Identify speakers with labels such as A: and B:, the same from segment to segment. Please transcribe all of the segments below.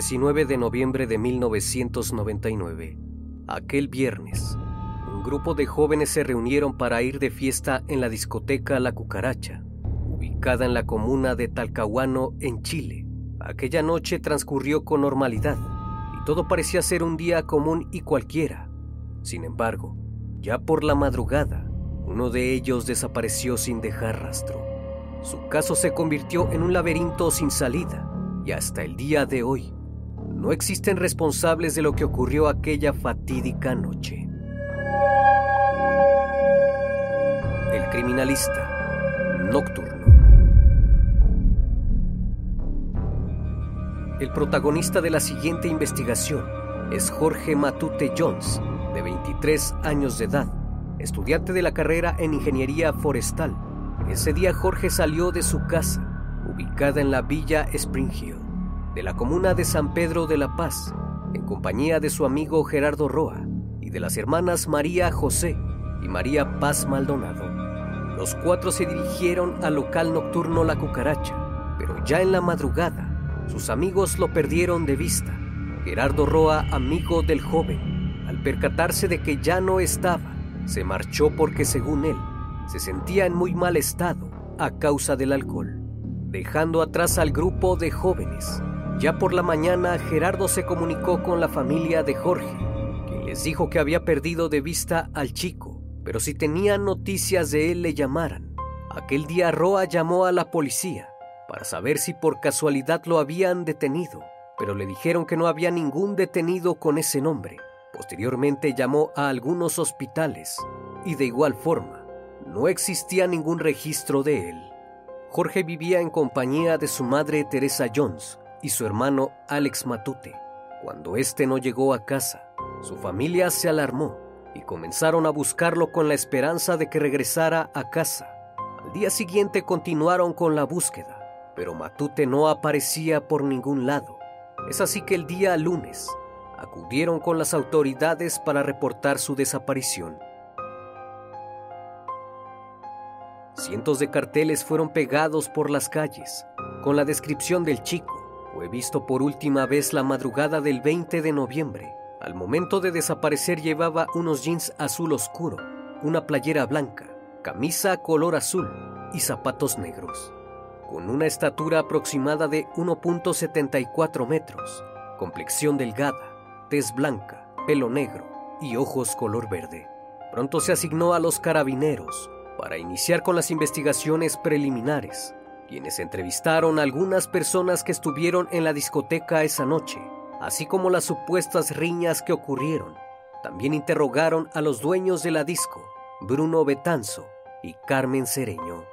A: ...19 de noviembre de 1999... ...aquel viernes... ...un grupo de jóvenes se reunieron para ir de fiesta... ...en la discoteca La Cucaracha... ...ubicada en la comuna de Talcahuano, en Chile... Aquella noche transcurrió con normalidad... ...y todo parecía ser un día común y cualquiera... Sin embargo, ya por la madrugada... ...uno de ellos desapareció sin dejar rastro... Su caso se convirtió en un laberinto sin salida... ...y hasta el día de hoy no existen responsables de lo que ocurrió aquella fatídica noche. El criminalista nocturno. El protagonista de la siguiente investigación es Jorge Matute Jones, de 23 años de edad, estudiante de la carrera en Ingeniería Forestal. Ese día Jorge salió de su casa, ubicada en la villa Spring Hill de la comuna de San Pedro de la Paz, en compañía de su amigo Gerardo Roa y de las hermanas María José y María Paz Maldonado. Los cuatro se dirigieron al local nocturno La Cucaracha, pero ya en la madrugada sus amigos lo perdieron de vista. Gerardo Roa, amigo del joven, al percatarse de que ya no estaba, se marchó porque según él, se sentía en muy mal estado a causa del alcohol, dejando atrás al grupo de jóvenes ya por la mañana Gerardo se comunicó con la familia de Jorge, que les dijo que había perdido de vista al chico, pero si tenían noticias de él le llamaran. Aquel día Roa llamó a la policía para saber si por casualidad lo habían detenido, pero le dijeron que no había ningún detenido con ese nombre. Posteriormente llamó a algunos hospitales y de igual forma no existía ningún registro de él. Jorge vivía en compañía de su madre Teresa Jones, y su hermano Alex Matute. Cuando éste no llegó a casa, su familia se alarmó y comenzaron a buscarlo con la esperanza de que regresara a casa. Al día siguiente continuaron con la búsqueda, pero Matute no aparecía por ningún lado. Es así que el día lunes acudieron con las autoridades para reportar su desaparición. cientos de carteles fueron pegados por las calles con la descripción del chico. Fue visto por última vez la madrugada del 20 de noviembre. Al momento de desaparecer llevaba unos jeans azul oscuro, una playera blanca, camisa color azul y zapatos negros. Con una estatura aproximada de 1.74 metros, complexión delgada, tez blanca, pelo negro y ojos color verde. Pronto se asignó a los carabineros para iniciar con las investigaciones preliminares, quienes entrevistaron a algunas personas que estuvieron en la discoteca esa noche, así como las supuestas riñas que ocurrieron. También interrogaron a los dueños de la disco, Bruno Betanzo y Carmen Cereño,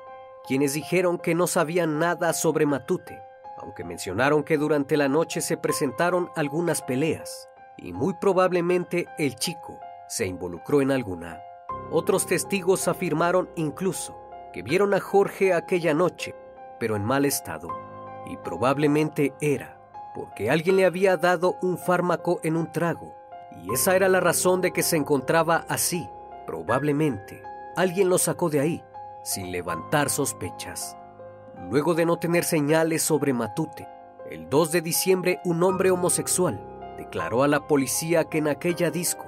A: quienes dijeron que no sabían nada sobre Matute, aunque mencionaron que durante la noche se presentaron algunas peleas y muy probablemente el chico se involucró en alguna. Otros testigos afirmaron incluso que vieron a Jorge aquella noche, pero en mal estado, y probablemente era porque alguien le había dado un fármaco en un trago, y esa era la razón de que se encontraba así. Probablemente alguien lo sacó de ahí, sin levantar sospechas. Luego de no tener señales sobre Matute, el 2 de diciembre un hombre homosexual declaró a la policía que en aquella disco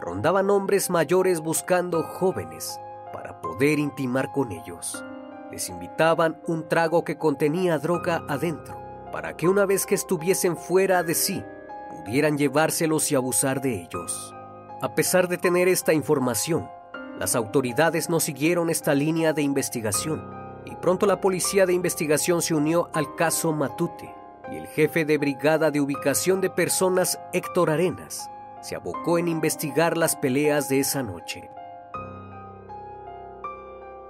A: rondaban hombres mayores buscando jóvenes para poder intimar con ellos. Les invitaban un trago que contenía droga adentro, para que una vez que estuviesen fuera de sí, pudieran llevárselos y abusar de ellos. A pesar de tener esta información, las autoridades no siguieron esta línea de investigación y pronto la policía de investigación se unió al caso Matute y el jefe de brigada de ubicación de personas, Héctor Arenas, se abocó en investigar las peleas de esa noche.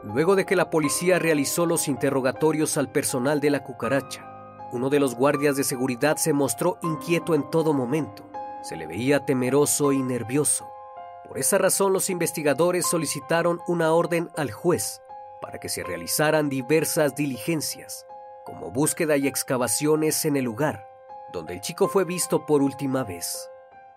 A: Luego de que la policía realizó los interrogatorios al personal de la cucaracha, uno de los guardias de seguridad se mostró inquieto en todo momento. Se le veía temeroso y nervioso. Por esa razón los investigadores solicitaron una orden al juez para que se realizaran diversas diligencias, como búsqueda y excavaciones en el lugar donde el chico fue visto por última vez.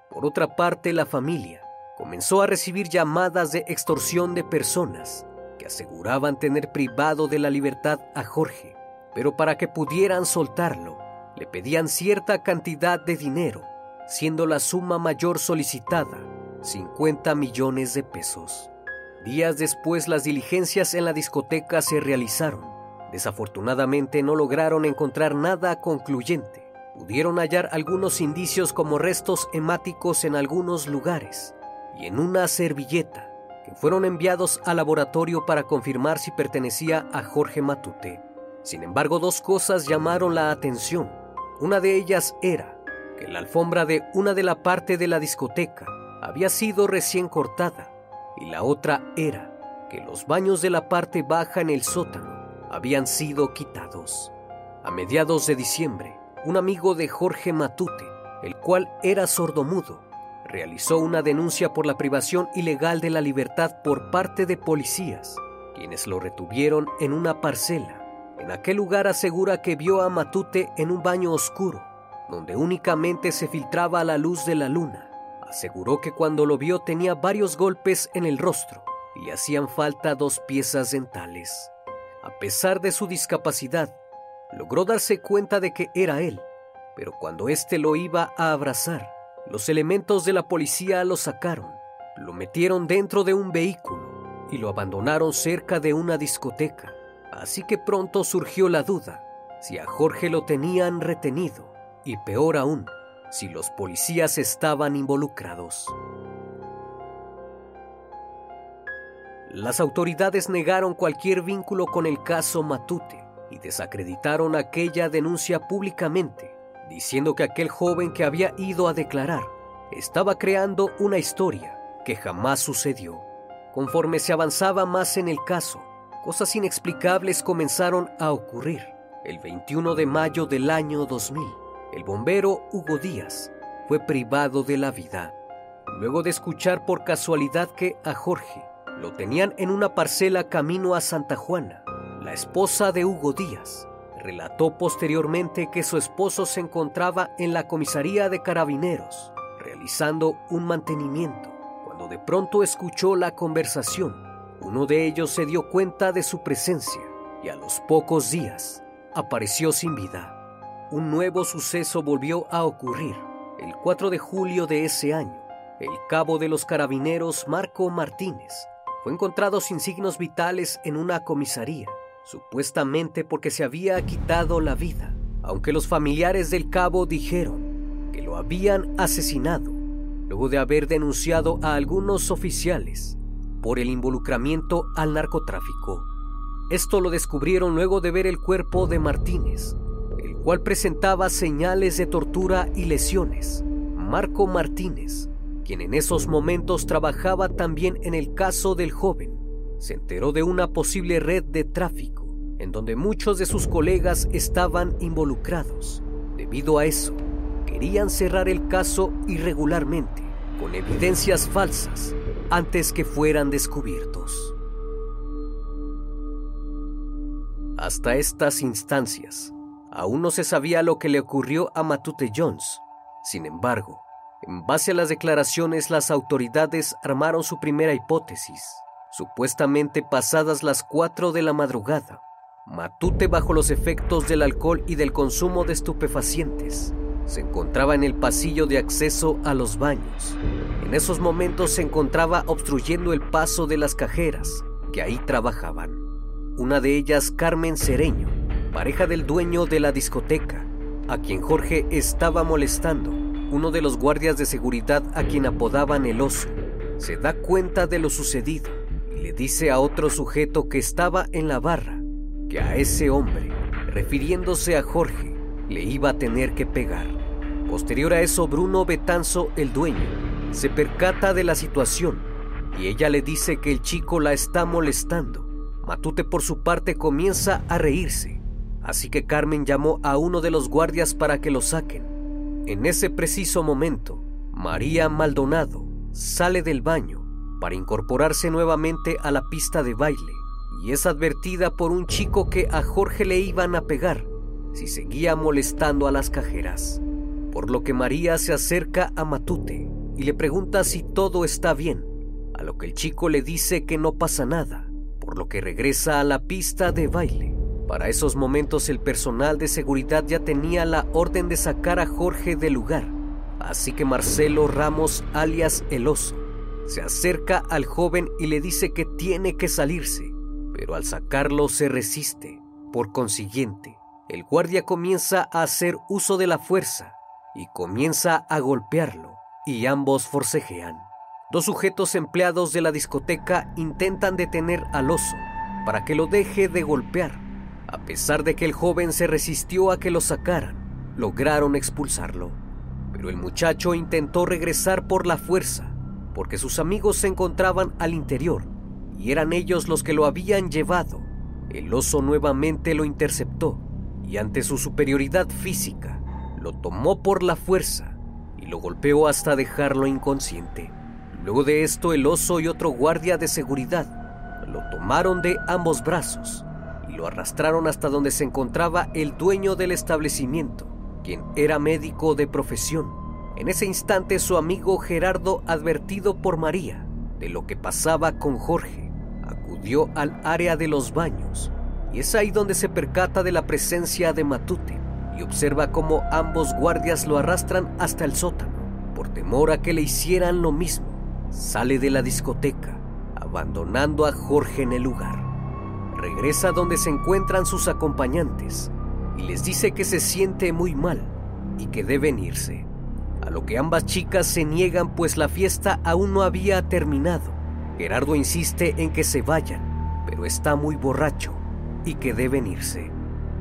A: Por otra parte, la familia comenzó a recibir llamadas de extorsión de personas que aseguraban tener privado de la libertad a Jorge, pero para que pudieran soltarlo, le pedían cierta cantidad de dinero, siendo la suma mayor solicitada 50 millones de pesos. Días después las diligencias en la discoteca se realizaron. Desafortunadamente no lograron encontrar nada concluyente pudieron hallar algunos indicios como restos hemáticos en algunos lugares y en una servilleta fueron enviados al laboratorio para confirmar si pertenecía a Jorge Matute. Sin embargo, dos cosas llamaron la atención. Una de ellas era que la alfombra de una de la parte de la discoteca había sido recién cortada y la otra era que los baños de la parte baja en el sótano habían sido quitados. A mediados de diciembre, un amigo de Jorge Matute, el cual era sordomudo, realizó una denuncia por la privación ilegal de la libertad por parte de policías, quienes lo retuvieron en una parcela. En aquel lugar asegura que vio a Matute en un baño oscuro, donde únicamente se filtraba la luz de la luna. Aseguró que cuando lo vio tenía varios golpes en el rostro y hacían falta dos piezas dentales. A pesar de su discapacidad, logró darse cuenta de que era él, pero cuando éste lo iba a abrazar, los elementos de la policía lo sacaron, lo metieron dentro de un vehículo y lo abandonaron cerca de una discoteca. Así que pronto surgió la duda si a Jorge lo tenían retenido y peor aún, si los policías estaban involucrados. Las autoridades negaron cualquier vínculo con el caso Matute y desacreditaron aquella denuncia públicamente, diciendo que aquel joven que había ido a declarar estaba creando una historia que jamás sucedió. Conforme se avanzaba más en el caso, cosas inexplicables comenzaron a ocurrir. El 21 de mayo del año 2000, el bombero Hugo Díaz fue privado de la vida, luego de escuchar por casualidad que a Jorge lo tenían en una parcela camino a Santa Juana la esposa de Hugo Díaz relató posteriormente que su esposo se encontraba en la comisaría de carabineros realizando un mantenimiento cuando de pronto escuchó la conversación Uno de ellos se dio cuenta de su presencia y a los pocos días apareció sin vida. Un nuevo suceso volvió a ocurrir el 4 de julio de ese año. El cabo de los carabineros Marco Martínez fue encontrado sin signos vitales en una comisaría, supuestamente porque se había quitado la vida, aunque los familiares del cabo dijeron que lo habían asesinado luego de haber denunciado a algunos oficiales por el involucramiento al narcotráfico. Esto lo descubrieron luego de ver el cuerpo de Martínez, el cual presentaba señales de tortura y lesiones. Marco Martínez quien en esos momentos trabajaba también en el caso del joven, se enteró de una posible red de tráfico en donde muchos de sus colegas estaban involucrados. Debido a eso, querían cerrar el caso irregularmente, con evidencias falsas, antes que fueran descubiertos. Hasta estas instancias, aún no se sabía lo que le ocurrió a Matute Jones. Sin embargo, en base a las declaraciones, las autoridades armaron su primera hipótesis. Supuestamente pasadas las 4 de la madrugada, Matute bajo los efectos del alcohol y del consumo de estupefacientes se encontraba en el pasillo de acceso a los baños. En esos momentos se encontraba obstruyendo el paso de las cajeras que ahí trabajaban. Una de ellas, Carmen Cereño, pareja del dueño de la discoteca, a quien Jorge estaba molestando uno de los guardias de seguridad a quien apodaban el oso, se da cuenta de lo sucedido le dice a otro sujeto que estaba en la barra que a ese hombre, refiriéndose a Jorge, le iba a tener que pegar. Posterior a eso, Bruno Betanzo, el dueño, se percata de la situación y ella le dice que el chico la está molestando. Matute por su parte comienza a reírse, así que Carmen llamó a uno de los guardias para que lo saquen. En ese preciso momento, María Maldonado sale del baño para incorporarse nuevamente a la pista de baile y es advertida por un chico que a Jorge le iban a pegar si seguía molestando a las cajeras. Por lo que María se acerca a Matute y le pregunta si todo está bien, a lo que el chico le dice que no pasa nada, por lo que regresa a la pista de baile. Para esos momentos el personal de seguridad ya tenía la orden de sacar a Jorge del lugar, así que Marcelo Ramos, alias El Oso, se acerca al joven y le dice que tiene que salirse, pero al sacarlo se resiste. Por consiguiente, el guardia comienza a hacer uso de la fuerza y comienza a golpearlo, y ambos forcejean. Dos sujetos empleados de la discoteca intentan detener al oso para que lo deje de golpear, a pesar de que el joven se resistió a que lo sacaran, lograron expulsarlo. Pero el muchacho intentó regresar por la fuerza, porque sus amigos se encontraban al interior y eran ellos los que lo habían llevado. El oso nuevamente lo interceptó y ante su superioridad física, lo tomó por la fuerza y lo golpeó hasta dejarlo inconsciente. Luego de esto, el oso y otro guardia de seguridad lo tomaron de ambos brazos lo arrastraron hasta donde se encontraba el dueño del establecimiento, quien era médico de profesión. En ese instante su amigo Gerardo, advertido por María de lo que pasaba con Jorge, acudió al área de los baños y es ahí donde se percata de la presencia de Matute y observa cómo ambos guardias lo arrastran hasta el sótano por temor a que le hicieran lo mismo. Sale de la discoteca, abandonando a Jorge en el lugar regresa donde se encuentran sus acompañantes y les dice que se siente muy mal y que deben irse. A lo que ambas chicas se niegan pues la fiesta aún no había terminado. Gerardo insiste en que se vayan, pero está muy borracho y que deben irse.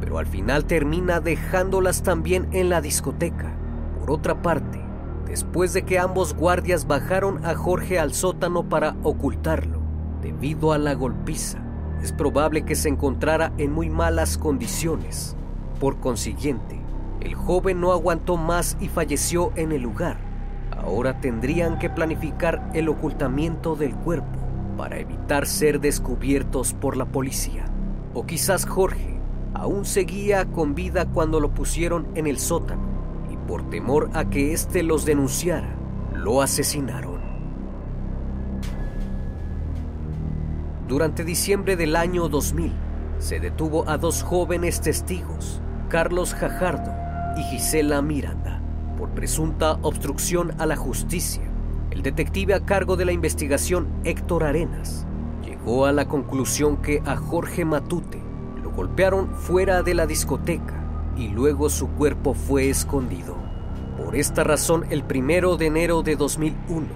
A: Pero al final termina dejándolas también en la discoteca. Por otra parte, después de que ambos guardias bajaron a Jorge al sótano para ocultarlo, debido a la golpiza, es probable que se encontrara en muy malas condiciones. Por consiguiente, el joven no aguantó más y falleció en el lugar. Ahora tendrían que planificar el ocultamiento del cuerpo para evitar ser descubiertos por la policía. O quizás Jorge aún seguía con vida cuando lo pusieron en el sótano y por temor a que éste los denunciara, lo asesinaron. Durante diciembre del año 2000, se detuvo a dos jóvenes testigos, Carlos Jajardo y Gisela Miranda, por presunta obstrucción a la justicia. El detective a cargo de la investigación, Héctor Arenas, llegó a la conclusión que a Jorge Matute lo golpearon fuera de la discoteca y luego su cuerpo fue escondido. Por esta razón, el primero de enero de 2001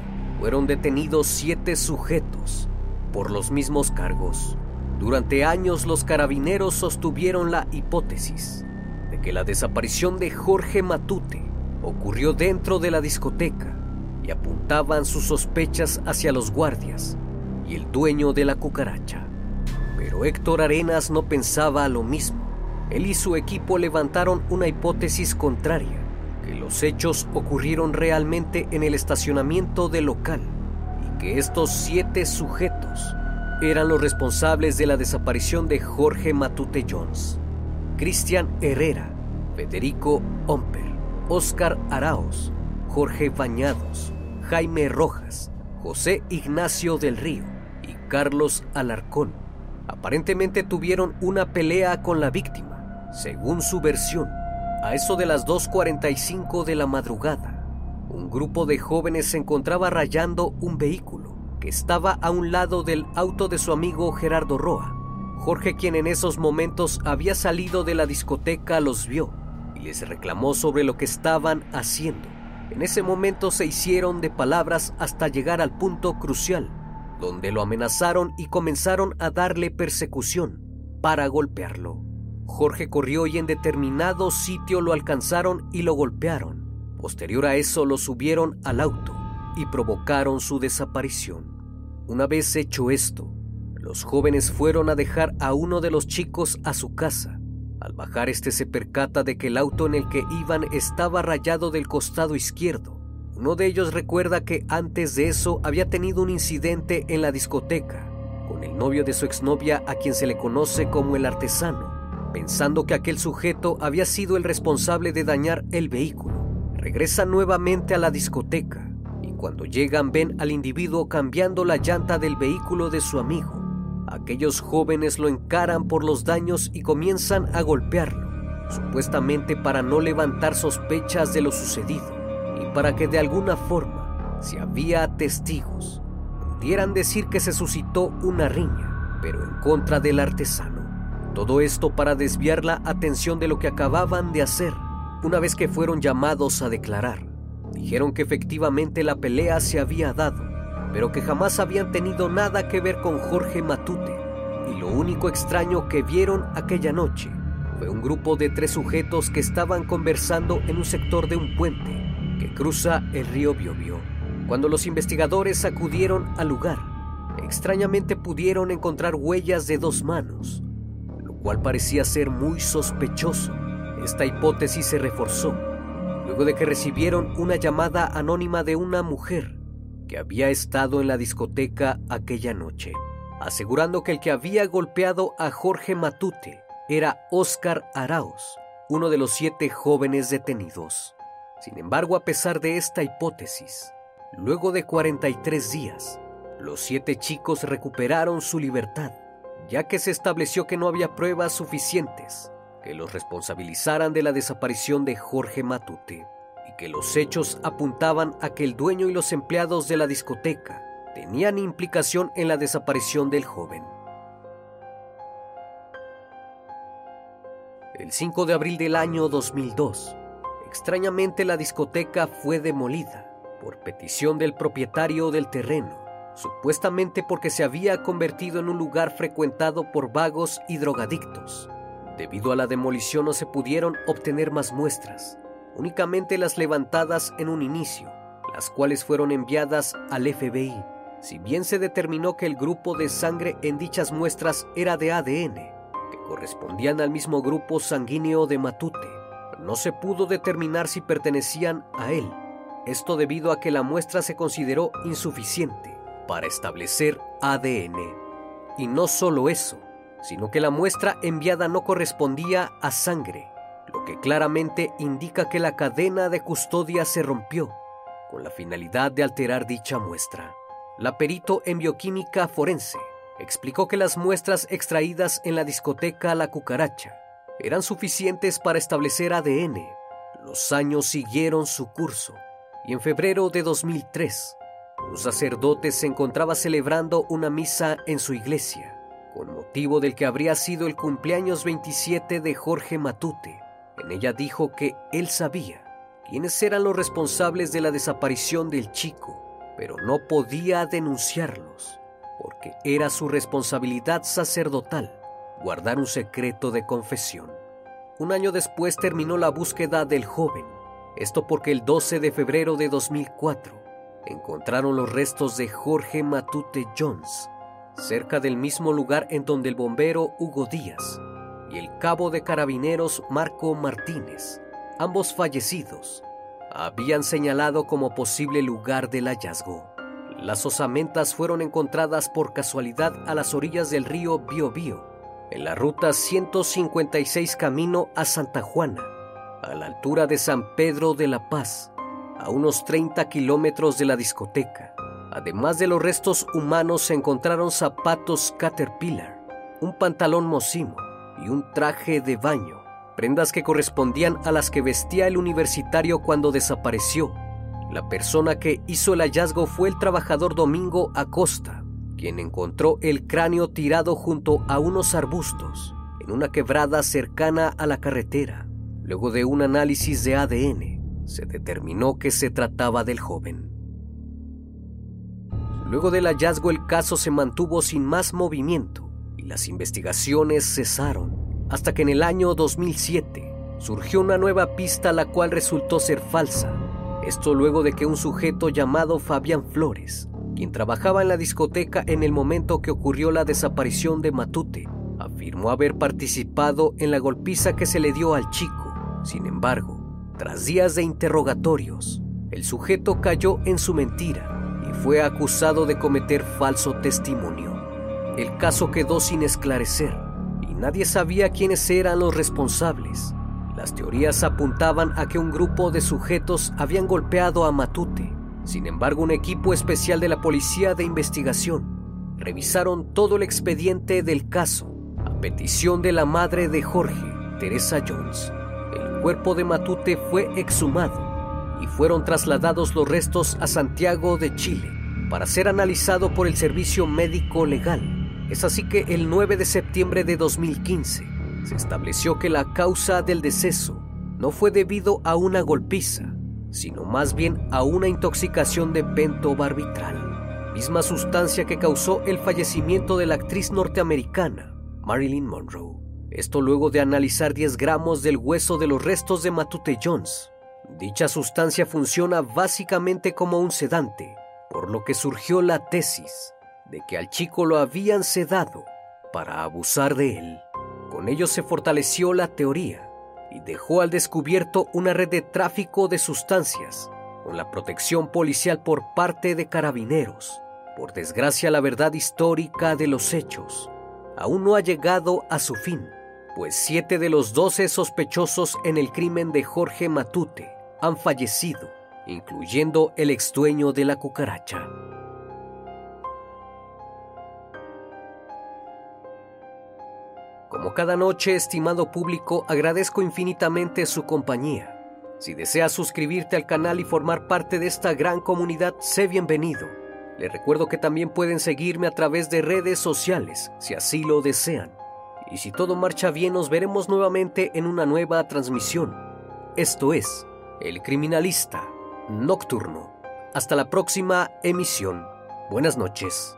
A: fueron detenidos siete sujetos por los mismos cargos. Durante años los carabineros sostuvieron la hipótesis que la desaparición de Jorge Matute ocurrió dentro de la discoteca y apuntaban sus sospechas hacia los guardias y el dueño de la cucaracha. Pero Héctor Arenas no pensaba lo mismo. Él y su equipo levantaron una hipótesis contraria, que los hechos ocurrieron realmente en el estacionamiento del local y que estos siete sujetos eran los responsables de la desaparición de Jorge Matute Jones, Cristian Herrera, Federico Omper, Oscar Araos, Jorge Bañados, Jaime Rojas, José Ignacio del Río y Carlos Alarcón. Aparentemente tuvieron una pelea con la víctima, según su versión. A eso de las 2.45 de la madrugada, un grupo de jóvenes se encontraba rayando un vehículo que estaba a un lado del auto de su amigo Gerardo Roa. Jorge, quien en esos momentos había salido de la discoteca, los vio y les reclamó sobre lo que estaban haciendo. En ese momento se hicieron de palabras hasta llegar al punto crucial, donde lo amenazaron y comenzaron a darle persecución para golpearlo. Jorge corrió y en determinado sitio lo alcanzaron y lo golpearon. Posterior a eso lo subieron al auto y provocaron su desaparición. Una vez hecho esto, los jóvenes fueron a dejar a uno de los chicos a su casa. Al bajar este se percata de que el auto en el que iban estaba rayado del costado izquierdo. Uno de ellos recuerda que antes de eso había tenido un incidente en la discoteca con el novio de su exnovia a quien se le conoce como el artesano, pensando que aquel sujeto había sido el responsable de dañar el vehículo. Regresa nuevamente a la discoteca cuando llegan ven al individuo cambiando la llanta del vehículo de su amigo. Aquellos jóvenes lo encaran por los daños y comienzan a golpearlo, supuestamente para no levantar sospechas de lo sucedido y para que de alguna forma, si había testigos, pudieran decir que se suscitó una riña, pero en contra del artesano. Todo esto para desviar la atención de lo que acababan de hacer una vez que fueron llamados a declarar. Dijeron que efectivamente la pelea se había dado, pero que jamás habían tenido nada que ver con Jorge Matute. Y lo único extraño que vieron aquella noche fue un grupo de tres sujetos que estaban conversando en un sector de un puente que cruza el río Biobio. Cuando los investigadores acudieron al lugar, extrañamente pudieron encontrar huellas de dos manos, lo cual parecía ser muy sospechoso. Esta hipótesis se reforzó luego de que recibieron una llamada anónima de una mujer que había estado en la discoteca aquella noche, asegurando que el que había golpeado a Jorge Matute era Oscar Arauz, uno de los siete jóvenes detenidos. Sin embargo, a pesar de esta hipótesis, luego de 43 días, los siete chicos recuperaron su libertad, ya que se estableció que no había pruebas suficientes que los responsabilizaran de la desaparición de Jorge Matute que los hechos apuntaban a que el dueño y los empleados de la discoteca tenían implicación en la desaparición del joven. El 5 de abril del año 2002, extrañamente la discoteca fue demolida por petición del propietario del terreno, supuestamente porque se había convertido en un lugar frecuentado por vagos y drogadictos. Debido a la demolición no se pudieron obtener más muestras, únicamente las levantadas en un inicio, las cuales fueron enviadas al FBI. Si bien se determinó que el grupo de sangre en dichas muestras era de ADN, que correspondían al mismo grupo sanguíneo de Matute, no se pudo determinar si pertenecían a él. Esto debido a que la muestra se consideró insuficiente para establecer ADN. Y no solo eso, sino que la muestra enviada no correspondía a sangre, lo que claramente indica que la cadena de custodia se rompió, con la finalidad de alterar dicha muestra. La perito en bioquímica forense explicó que las muestras extraídas en la discoteca La Cucaracha eran suficientes para establecer ADN. Los años siguieron su curso y en febrero de 2003, un sacerdote se encontraba celebrando una misa en su iglesia con motivo del que habría sido el cumpleaños 27 de Jorge Matute. En ella dijo que él sabía quiénes eran los responsables de la desaparición del chico, pero no podía denunciarlos, porque era su responsabilidad sacerdotal guardar un secreto de confesión. Un año después terminó la búsqueda del joven, esto porque el 12 de febrero de 2004 encontraron los restos de Jorge Matute Jones cerca del mismo lugar en donde el bombero Hugo Díaz y el cabo de carabineros Marco Martínez, ambos fallecidos, habían señalado como posible lugar del hallazgo. Las osamentas fueron encontradas por casualidad a las orillas del río Biobío, en la ruta 156 camino a Santa Juana, a la altura de San Pedro de la Paz, a unos 30 kilómetros de la discoteca. Además de los restos humanos se encontraron zapatos Caterpillar, un pantalón Mosimo y un traje de baño, prendas que correspondían a las que vestía el universitario cuando desapareció. La persona que hizo el hallazgo fue el trabajador Domingo Acosta, quien encontró el cráneo tirado junto a unos arbustos en una quebrada cercana a la carretera. Luego de un análisis de ADN, se determinó que se trataba del joven. Luego del hallazgo el caso se mantuvo sin más movimiento y las investigaciones cesaron, hasta que en el año 2007 surgió una nueva pista la cual resultó ser falsa. Esto luego de que un sujeto llamado Fabián Flores, quien trabajaba en la discoteca en el momento que ocurrió la desaparición de Matute, afirmó haber participado en la golpiza que se le dio al chico. Sin embargo, tras días de interrogatorios, el sujeto cayó en su mentira y fue acusado de cometer falso testimonio. El caso quedó sin esclarecer y nadie sabía quiénes eran los responsables. Las teorías apuntaban a que un grupo de sujetos habían golpeado a Matute. Sin embargo, un equipo especial de la Policía de Investigación revisaron todo el expediente del caso a petición de la madre de Jorge, Teresa Jones. El cuerpo de Matute fue exhumado y fueron trasladados los restos a Santiago de Chile para ser analizado por el Servicio Médico Legal. Es así que el 9 de septiembre de 2015 se estableció que la causa del deceso no fue debido a una golpiza, sino más bien a una intoxicación de pentobarbital, misma sustancia que causó el fallecimiento de la actriz norteamericana Marilyn Monroe. Esto luego de analizar 10 gramos del hueso de los restos de Matute Jones, Dicha sustancia funciona básicamente como un sedante, por lo que surgió la tesis de que al chico lo habían sedado para abusar de él. Con ello se fortaleció la teoría y dejó al descubierto una red de tráfico de sustancias con la protección policial por parte de carabineros. Por desgracia la verdad histórica de los hechos aún no ha llegado a su fin, pues siete de los doce sospechosos en el crimen de Jorge Matute han fallecido, incluyendo el ex dueño de la cucaracha. Como cada noche, estimado público, agradezco infinitamente su compañía. Si deseas suscribirte al canal y formar parte de esta gran comunidad, sé bienvenido. Les recuerdo que también pueden seguirme a través de redes sociales, si así lo desean. Y si todo marcha bien, nos veremos nuevamente en una nueva transmisión. Esto es el criminalista nocturno. Hasta la próxima emisión. Buenas noches.